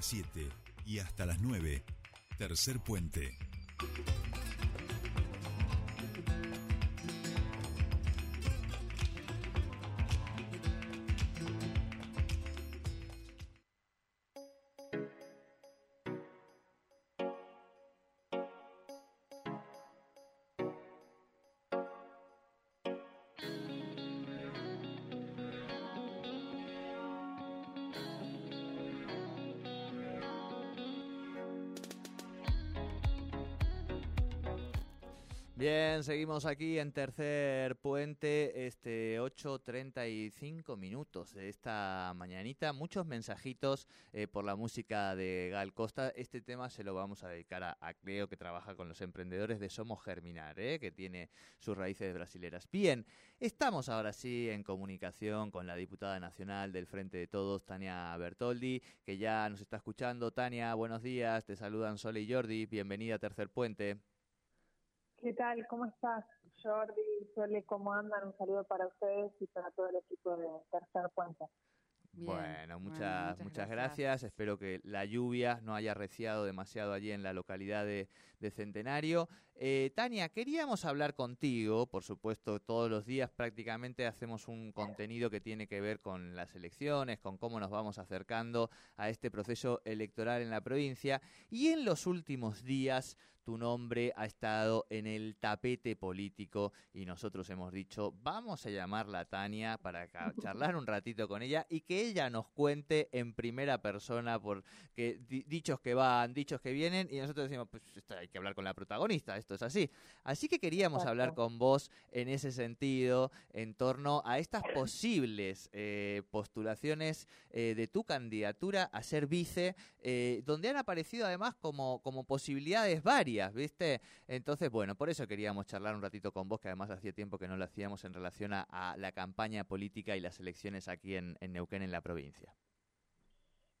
las 7 y hasta las 9, tercer puente. Bien, seguimos aquí en tercer puente, este 8.35 minutos de esta mañanita. Muchos mensajitos eh, por la música de Gal Costa. Este tema se lo vamos a dedicar a, a Cleo, que trabaja con los emprendedores de Somos Germinar, eh, que tiene sus raíces brasileras. Bien, estamos ahora sí en comunicación con la diputada nacional del Frente de Todos, Tania Bertoldi, que ya nos está escuchando. Tania, buenos días. Te saludan Sole y Jordi. Bienvenida a Tercer Puente. ¿Qué tal? ¿Cómo estás, Jordi? Sole, ¿cómo andan? Un saludo para ustedes y para todo el equipo de Tercer Puente. Bien, bueno, muchas, muchas, muchas gracias. Espero que la lluvia no haya reciado demasiado allí en la localidad de, de Centenario. Eh, Tania, queríamos hablar contigo, por supuesto, todos los días prácticamente hacemos un contenido que tiene que ver con las elecciones, con cómo nos vamos acercando a este proceso electoral en la provincia. Y en los últimos días tu nombre ha estado en el tapete político y nosotros hemos dicho, vamos a llamarla a Tania para charlar un ratito con ella y que ella nos cuente en primera persona por que dichos que van, dichos que vienen y nosotros decimos, pues esto hay que hablar con la protagonista, esto es así. Así que queríamos hablar con vos en ese sentido, en torno a estas posibles eh, postulaciones eh, de tu candidatura a ser vice, eh, donde han aparecido además como, como posibilidades varias, ¿viste? Entonces, bueno, por eso queríamos charlar un ratito con vos, que además hacía tiempo que no lo hacíamos en relación a, la campaña política y las elecciones aquí en, Neuquén, en la provincia.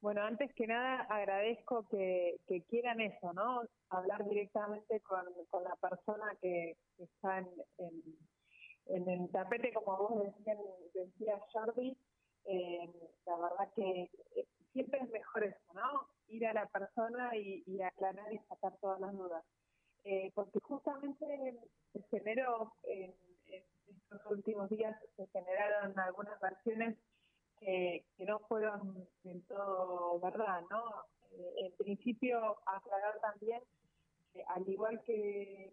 Bueno, antes que nada agradezco que, quieran eso, ¿no? Hablar directamente con, la persona que, está en, el tapete, como vos decían, decías, Jordi. Eh, la verdad que siempre es mejor eso, ¿no? Ir a la persona y, y aclarar y sacar todas las dudas. Eh, porque justamente se generó, en, en estos últimos días, se generaron algunas versiones que, no fueron del todo verdad, ¿no? Eh, en principio, aclarar también al igual que,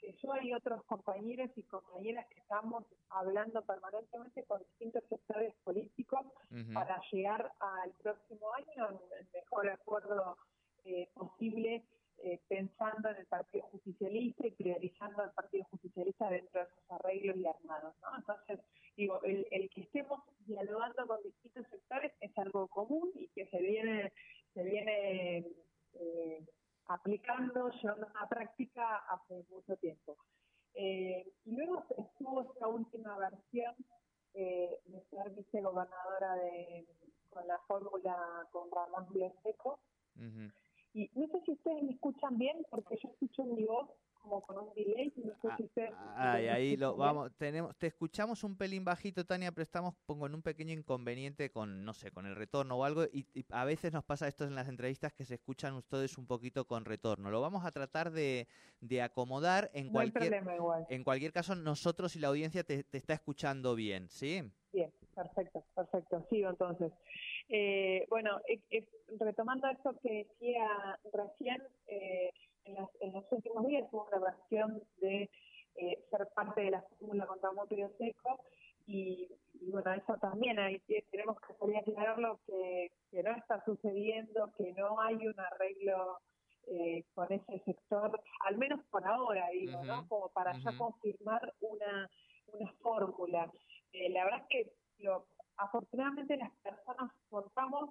que yo hay otros compañeros y compañeras que estamos hablando permanentemente con distintos sectores políticos uh -huh. para llegar al próximo año en el mejor acuerdo eh, posible eh, pensando en el Partido Justicialista y priorizando al Partido Justicialista dentro de esos arreglos y armados. ¿no? Entonces, digo, el, el, que estemos dialogando con distintos sectores es algo común y que se viene, se viene eh, aplicando, llevando a la práctica hace mucho tiempo. Eh, y luego estuvo esta última versión eh, de ser vicegobernadora de, con la fórmula con Ramón. Uh -huh. Y no sé si ustedes me escuchan bien, porque yo escucho mi voz como con un delay. No sé si ustedes Ay, ahí lo vamos, tenemos, te escuchamos un pelín bajito, Tania, pero estamos pongo en un pequeño inconveniente con, no sé, con el retorno o algo, y, y, a veces nos pasa esto en las entrevistas que se escuchan ustedes un poquito con retorno. Lo vamos a tratar de, de acomodar en no cualquier, igual. en cualquier caso, nosotros y la audiencia te, te está escuchando bien, ¿sí? Bien, perfecto, perfecto. Sigo entonces. Eh, bueno, eh, eh, retomando esto que decía recién, eh, en, las, en, los últimos días hubo una versión de eh, ser parte de la fórmula contra Motorio Seco y, y, bueno, eso también ahí tenemos que salir a aclararlo que, que no está sucediendo, que no hay un arreglo eh, con ese sector, al menos por ahora, digo, uh -huh. ¿no? Como para uh -huh. ya confirmar una, una fórmula. Eh, la verdad es que lo, afortunadamente las personas contamos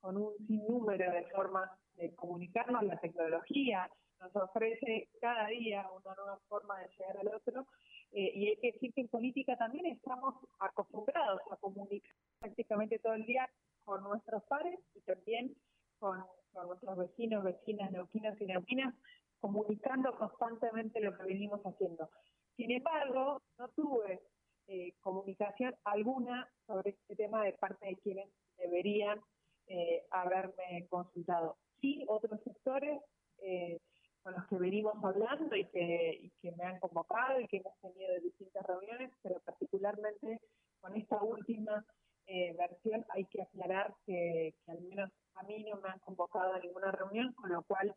con un sinnúmero de formas de comunicarnos, la tecnología nos ofrece cada día una nueva forma de llegar al otro eh, y hay que decir que en política también estamos acostumbrados a comunicar prácticamente todo el día con nuestros pares y también con, con nuestros vecinos, vecinas, neuquinos y neuquinas, comunicando constantemente lo que venimos haciendo. Sin embargo, no tuve eh, comunicación alguna sobre este tema de parte de quienes deberían eh, haberme consultado. Sí, otros sectores que venimos hablando y que, que me han convocado y que hemos tenido distintas reuniones, pero particularmente con esta última eh, versión hay que aclarar que, al menos a mí no me han convocado a ninguna reunión, con lo cual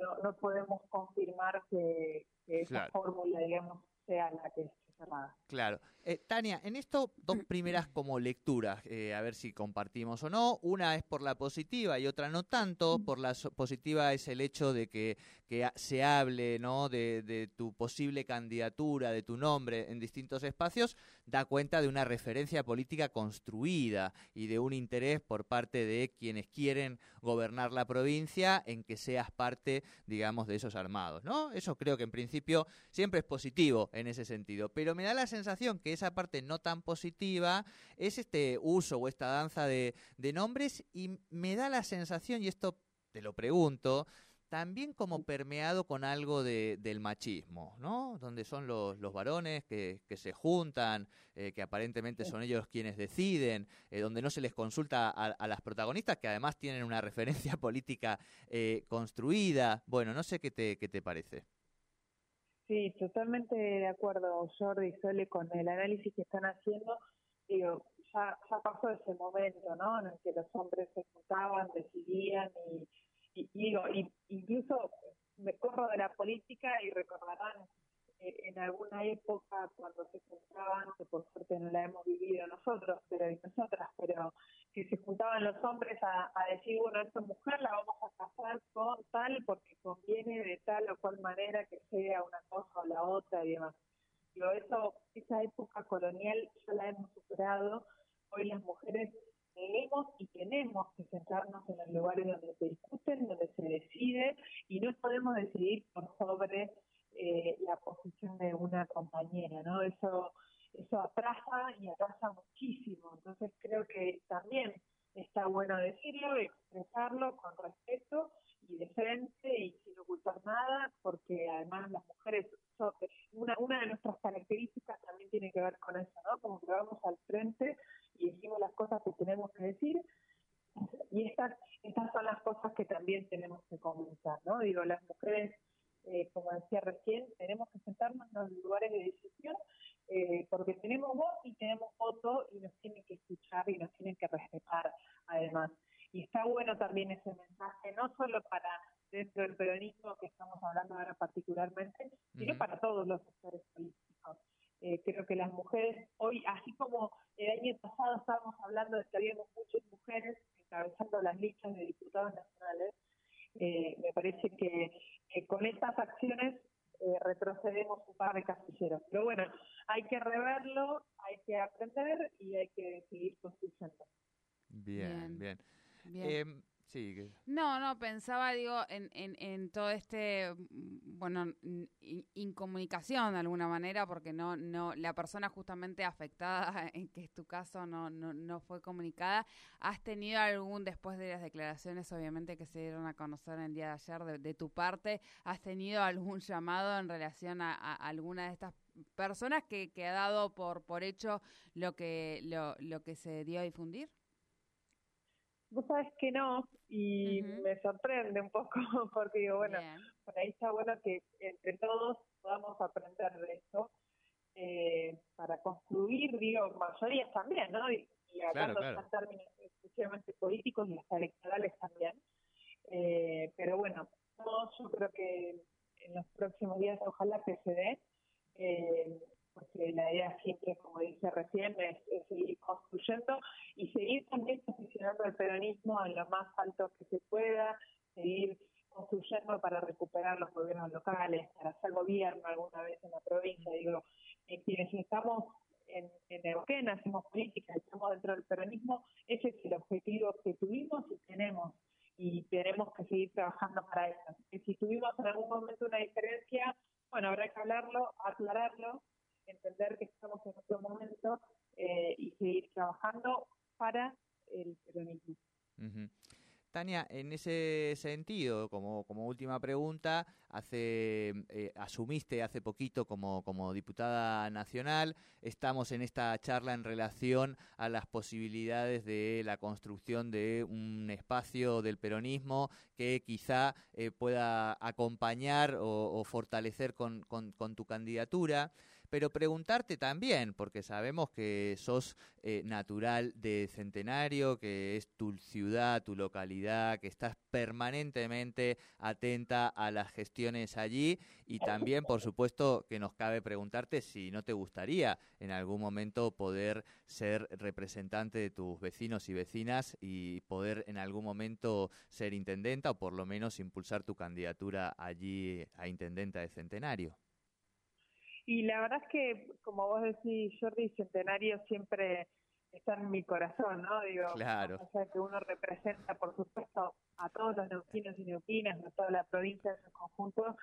no, no podemos confirmar que, esa fórmula, digamos, sea la que esté cerrada. Claro. Eh, Tania, en esto dos primeras como lecturas, eh, a ver si compartimos o no. Una es por la positiva y otra no tanto. Por la positiva es el hecho de que, que se hable ¿no? De, de, tu posible candidatura, de tu nombre en distintos espacios, da cuenta de una referencia política construida y de un interés por parte de quienes quieren gobernar la provincia en que seas parte, digamos, de esos armados. ¿no? Eso creo que en principio siempre es positivo en ese sentido. Pero me da la sensación que esa parte no tan positiva es este uso o esta danza de, nombres y me da la sensación, y esto te lo pregunto, también como permeado con algo de, del machismo, ¿no? Donde son los, los varones que, que se juntan, eh, que aparentemente son ellos quienes deciden, eh, donde no se les consulta a, las protagonistas, que además tienen una referencia política eh, construida. Bueno, no sé qué te, qué te parece. Sí, totalmente de acuerdo, Jordi y Sole, con el análisis que están haciendo. Digo, ya, ya pasó ese momento, ¿no? En el que los hombres se juntaban, decidían y, y, digo, y, incluso me corro de la política y recordarán eh, en alguna época cuando se juntaban, que por suerte no la hemos vivido nosotros, pero y nosotras, pero que se juntaban los hombres a, decir, bueno, esta mujer la vamos a casar con tal porque conviene de tal o cual manera que sea una cosa o la otra y demás. Pero eso, esa época colonial ya la hemos superado. Hoy las mujeres debemos y tenemos que sentarnos en los lugares donde se discuten, donde se decide y no podemos decidir por sobre eh, la posición de una compañera, ¿no? Eso eso atrasa y atrasa muchísimo. Entonces creo que también está bueno decirlo, expresarlo con respeto y de frente y sin ocultar nada, porque además las mujeres, una, una de nuestras características también tiene que ver con eso, ¿no? Como que vamos al frente y decimos las cosas que tenemos que decir. Y estas, estas son las cosas que también tenemos que comunicar, ¿no? Digo, las mujeres eh, como decía recién, tenemos que sentarnos en los lugares de decisión eh, porque tenemos voz y tenemos voto y nos tienen que escuchar y nos tienen que respetar además. Y está bueno también ese mensaje, no solo para dentro del peronismo que estamos hablando ahora particularmente, sino para todos los sectores políticos. Eh, creo que las mujeres el año pasado estábamos hablando de que habíamos muchas mujeres encabezando las listas de diputados nacionales, eh, me parece que, con estas acciones eh, retrocedemos un par de casilleros. Pero bueno, hay que reverlo, hay que aprender y hay que seguir construyendo. Bien, bien. bien. Em, no, no, pensaba, digo, en, en, en todo este, bueno, incomunicación de alguna manera, porque no, no, la persona justamente afectada, en que es tu caso, no, no, no fue comunicada. ¿Has tenido algún, después de las declaraciones, obviamente, que se dieron a conocer el día de ayer de, tu parte, has tenido algún llamado en relación a, alguna de estas personas que, que ha dado por, por hecho lo que, lo, lo que se dio a difundir? Vos sabés que no, y me sorprende un poco, porque digo, bueno, por ahí está bueno que entre todos podamos aprender de esto, eh, para construir, digo, mayorías también, ¿no? Y, hablando en términos exclusivamente políticos y hasta electorales también. Eh, pero bueno, yo creo que en los próximos días ojalá que se dé. Eh, la idea siempre, como dije recién, es, seguir construyendo y seguir también posicionando el peronismo en lo más alto que se pueda, seguir construyendo para recuperar los gobiernos locales, para hacer gobierno alguna vez en la provincia. Digo, eh, quienes estamos en, en Neuquén, hacemos política, estamos dentro del peronismo, ese es el objetivo que tuvimos y tenemos y tenemos que seguir trabajando para eso. Y si tuvimos en algún momento una diferencia, bueno, habrá que hablarlo, aclararlo entender que estamos en otro momento eh, y seguir para el peronismo. Tania, en ese sentido, como, como última pregunta, hace, eh, asumiste hace poquito como, como diputada nacional, estamos en esta charla en relación a las posibilidades de la construcción de un espacio del peronismo que quizá eh, pueda acompañar o, fortalecer con, con tu candidatura pero preguntarte también, porque sabemos que sos eh, natural de Centenario, que es tu ciudad, tu localidad, que estás permanentemente atenta a las gestiones allí y también, por supuesto, que nos cabe preguntarte si no te gustaría en algún momento poder ser representante de tus vecinos y vecinas y poder en algún momento ser intendenta o por lo menos impulsar tu candidatura allí a intendenta de Centenario. Y la verdad es que, como vos decís, Jordi, Centenario siempre está en mi corazón, ¿no? Digo, claro. o sea, que uno representa, por supuesto, a todos los neuquinos y neuquinas, a toda la provincia en su conjunto.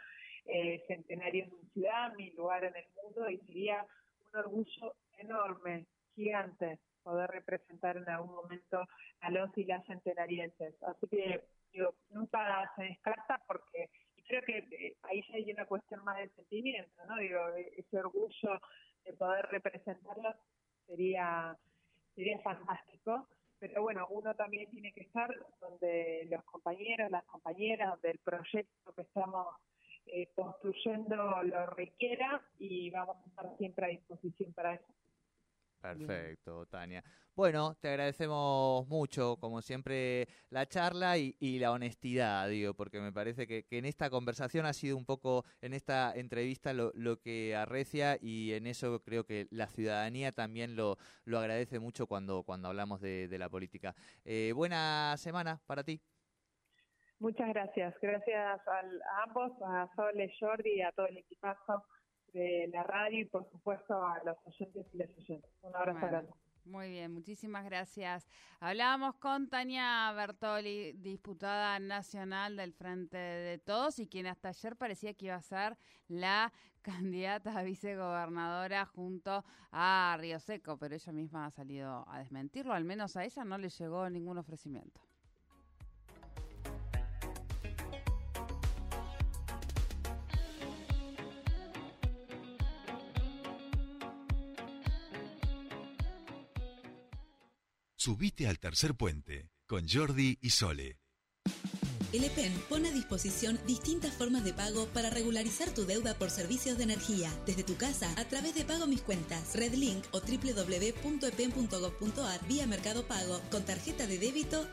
Eh, Centenario es mi ciudad, mi lugar en el mundo, y sería un orgullo enorme, gigante, poder representar en algún momento a los y las centenarienses. Así que, digo, nunca se descarta porque creo que eh, ahí hay una cuestión más de sentimiento, ¿no? Digo, ese orgullo de poder representarlos sería, sería fantástico. Pero bueno, uno también tiene que estar donde los compañeros, las compañeras, donde el proyecto que estamos eh, construyendo lo requiera y vamos a estar siempre a disposición para eso. Perfecto, Tania. Bueno, te agradecemos mucho, como siempre, la charla y, la honestidad, digo, porque me parece que, en esta conversación ha sido un poco, en esta entrevista, lo, que arrecia y en eso creo que la ciudadanía también lo, lo agradece mucho cuando, cuando hablamos de, la política. Eh, buena semana para ti. Muchas gracias. Gracias a ambos, a Sole, Jordi y a todo el equipazo de la radio y por supuesto a los oyentes y las oyentes. Un abrazo grande. Muy bien, muchísimas gracias. Hablábamos con Tania Bertoli, diputada nacional del Frente de Todos y quien hasta ayer parecía que iba a ser la candidata a vicegobernadora junto a Río Seco, pero ella misma ha salido a desmentirlo, al menos a ella no le llegó ningún ofrecimiento. Subite al tercer puente con Jordi y Sole. El EPEN pone a disposición distintas formas de pago para regularizar tu deuda por servicios de energía desde tu casa a través de Pago Mis Cuentas, Redlink o www.epen.gov.ar vía Mercado Pago con tarjeta de débito